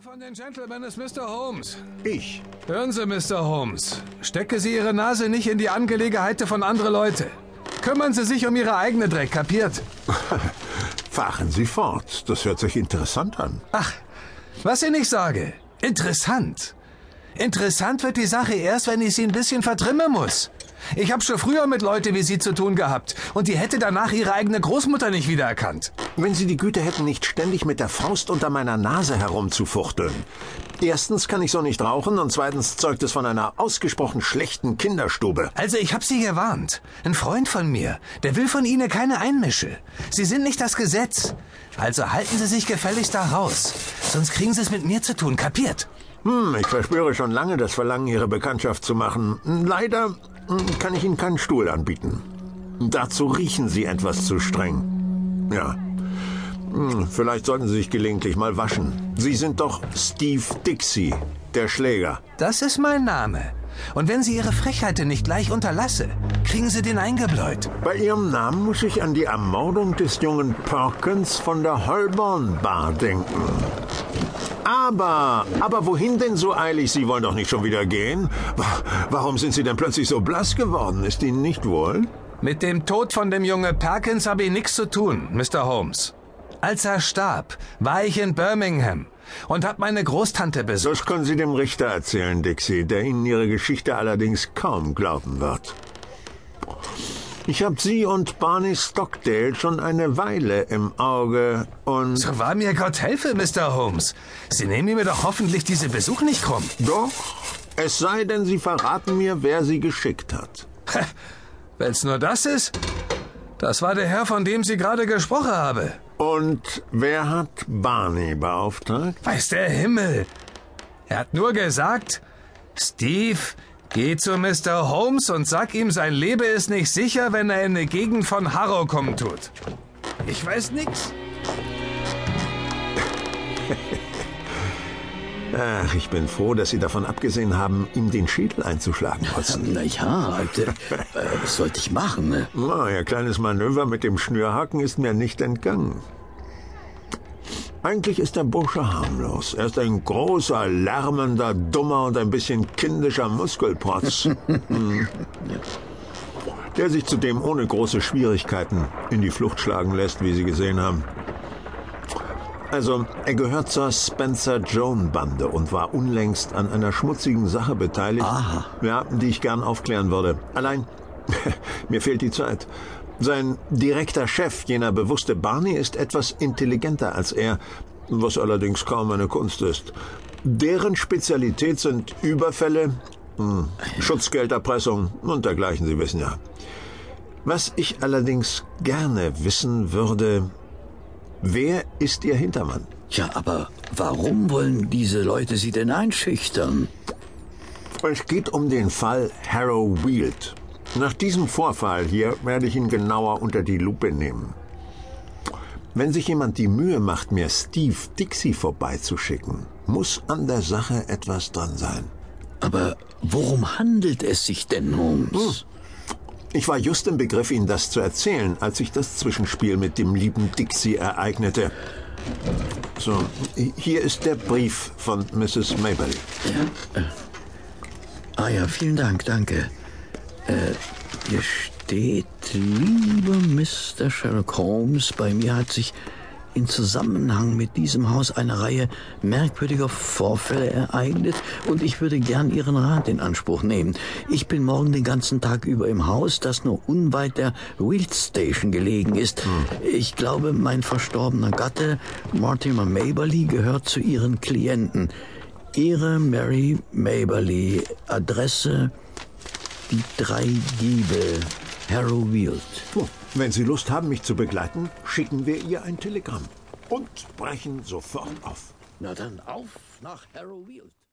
Wer von den Gentlemen ist Mr. Holmes? Ich. Hören Sie, Mr. Holmes. Stecke Sie Ihre Nase nicht in die Angelegenheiten von anderen Leute. Kümmern Sie sich um Ihre eigene Dreck, kapiert? Fahren Sie fort. Das hört sich interessant an. Ach, was ich nicht sage. Interessant. Interessant wird die Sache erst, wenn ich sie ein bisschen vertrimmen muss. Ich habe schon früher mit Leuten wie Sie zu tun gehabt und die hätte danach ihre eigene Großmutter nicht wiedererkannt. Wenn Sie die Güte hätten, nicht ständig mit der Faust unter meiner Nase herumzufuchteln. Erstens kann ich so nicht rauchen und zweitens zeugt es von einer ausgesprochen schlechten Kinderstube. Also ich hab Sie gewarnt. Ein Freund von mir, der will von Ihnen keine Einmische. Sie sind nicht das Gesetz. Also halten Sie sich gefälligst da raus. Sonst kriegen Sie es mit mir zu tun, kapiert? Hm, ich verspüre schon lange das Verlangen, Ihre Bekanntschaft zu machen. Leider hm, kann ich Ihnen keinen Stuhl anbieten. Dazu riechen Sie etwas zu streng. Ja. Hm, Vielleicht sollten Sie sich gelegentlich mal waschen. Sie sind doch Steve Dixie, der Schläger. Das ist mein Name. Und wenn Sie Ihre Frechheiten nicht gleich unterlasse, kriegen Sie den eingebläut. Bei Ihrem Namen muss ich an die Ermordung des jungen Perkins von der Holborn Bar denken. Aber, aber wohin denn so eilig? Sie wollen doch nicht schon wieder gehen? Wa- Warum sind Sie denn plötzlich so blass geworden? Ist Ihnen nicht wohl? Mit dem Tod von dem Junge Perkins habe ich nichts zu tun, Mr. Holmes. Als er starb, war ich in Birmingham und hab meine Großtante besucht. Das können Sie dem Richter erzählen, Dixie, der Ihnen Ihre Geschichte allerdings kaum glauben wird. Ich habe Sie und Barney Stockdale schon eine Weile im Auge und... So wahr mir Gott helfe, Mr. Holmes. Sie nehmen mir doch hoffentlich diese Besuch nicht krumm. Doch, es sei denn, Sie verraten mir, wer Sie geschickt hat. Wenn's nur das ist, das war der Herr, von dem Sie gerade gesprochen habe. Und wer hat Barney beauftragt? Weiß der Himmel. Er hat nur gesagt, Steve, geh zu Mr. Holmes und sag ihm, sein Leben ist nicht sicher, wenn er in eine Gegend von Harrow kommen tut. Ich weiß nix. Ach, ich bin froh, dass Sie davon abgesehen haben, ihm den Schädel einzuschlagen, Watson. Na ja, äh, was sollte ich machen? ne? Na, Ihr kleines Manöver mit dem Schnürhaken ist mir nicht entgangen. Eigentlich ist der Bursche harmlos. Er ist ein großer, lärmender, dummer und ein bisschen kindischer Muskelprotz. Hm. Der sich zudem ohne große Schwierigkeiten in die Flucht schlagen lässt, wie Sie gesehen haben. Also, er gehört zur Spencer-Joan-Bande und war unlängst an einer schmutzigen Sache beteiligt, Aha. ja, die ich gern aufklären würde. Allein, mir fehlt die Zeit. Sein direkter Chef, jener bewusste Barney, ist etwas intelligenter als er, was allerdings kaum eine Kunst ist. Deren Spezialität sind Überfälle, hm, Schutzgelderpressung und dergleichen, Sie wissen ja. Was ich allerdings gerne wissen würde, wer ist Ihr Hintermann? Ja, aber warum wollen diese Leute Sie denn einschüchtern? Es geht um den Fall Harrow Weald. Nach diesem Vorfall hier werde ich ihn genauer unter die Lupe nehmen. Wenn sich jemand die Mühe macht, mir Steve Dixie vorbeizuschicken, muss an der Sache etwas dran sein. Aber worum handelt es sich denn, Holmes? Ich war just im Begriff, Ihnen das zu erzählen, als sich das Zwischenspiel mit dem lieben Dixie ereignete. So, hier ist der Brief von Mrs. Maberly. Ah ja, vielen Dank, danke. Äh, hier steht, lieber Mr. Sherlock Holmes, bei mir hat sich in Zusammenhang mit diesem Haus eine Reihe merkwürdiger Vorfälle ereignet und ich würde gern Ihren Rat in Anspruch nehmen. Ich bin morgen den ganzen Tag über im Haus, das nur unweit der Wild Station gelegen ist. Ich glaube, mein verstorbener Gatte, Mortimer Maberly, gehört zu Ihren Klienten. Ihre Mary Maberly, Adresse die drei Giebel, Harrow Weald. Wenn Sie Lust haben, mich zu begleiten, schicken wir ihr ein Telegramm und brechen sofort auf. Na dann auf nach Harrow Weald.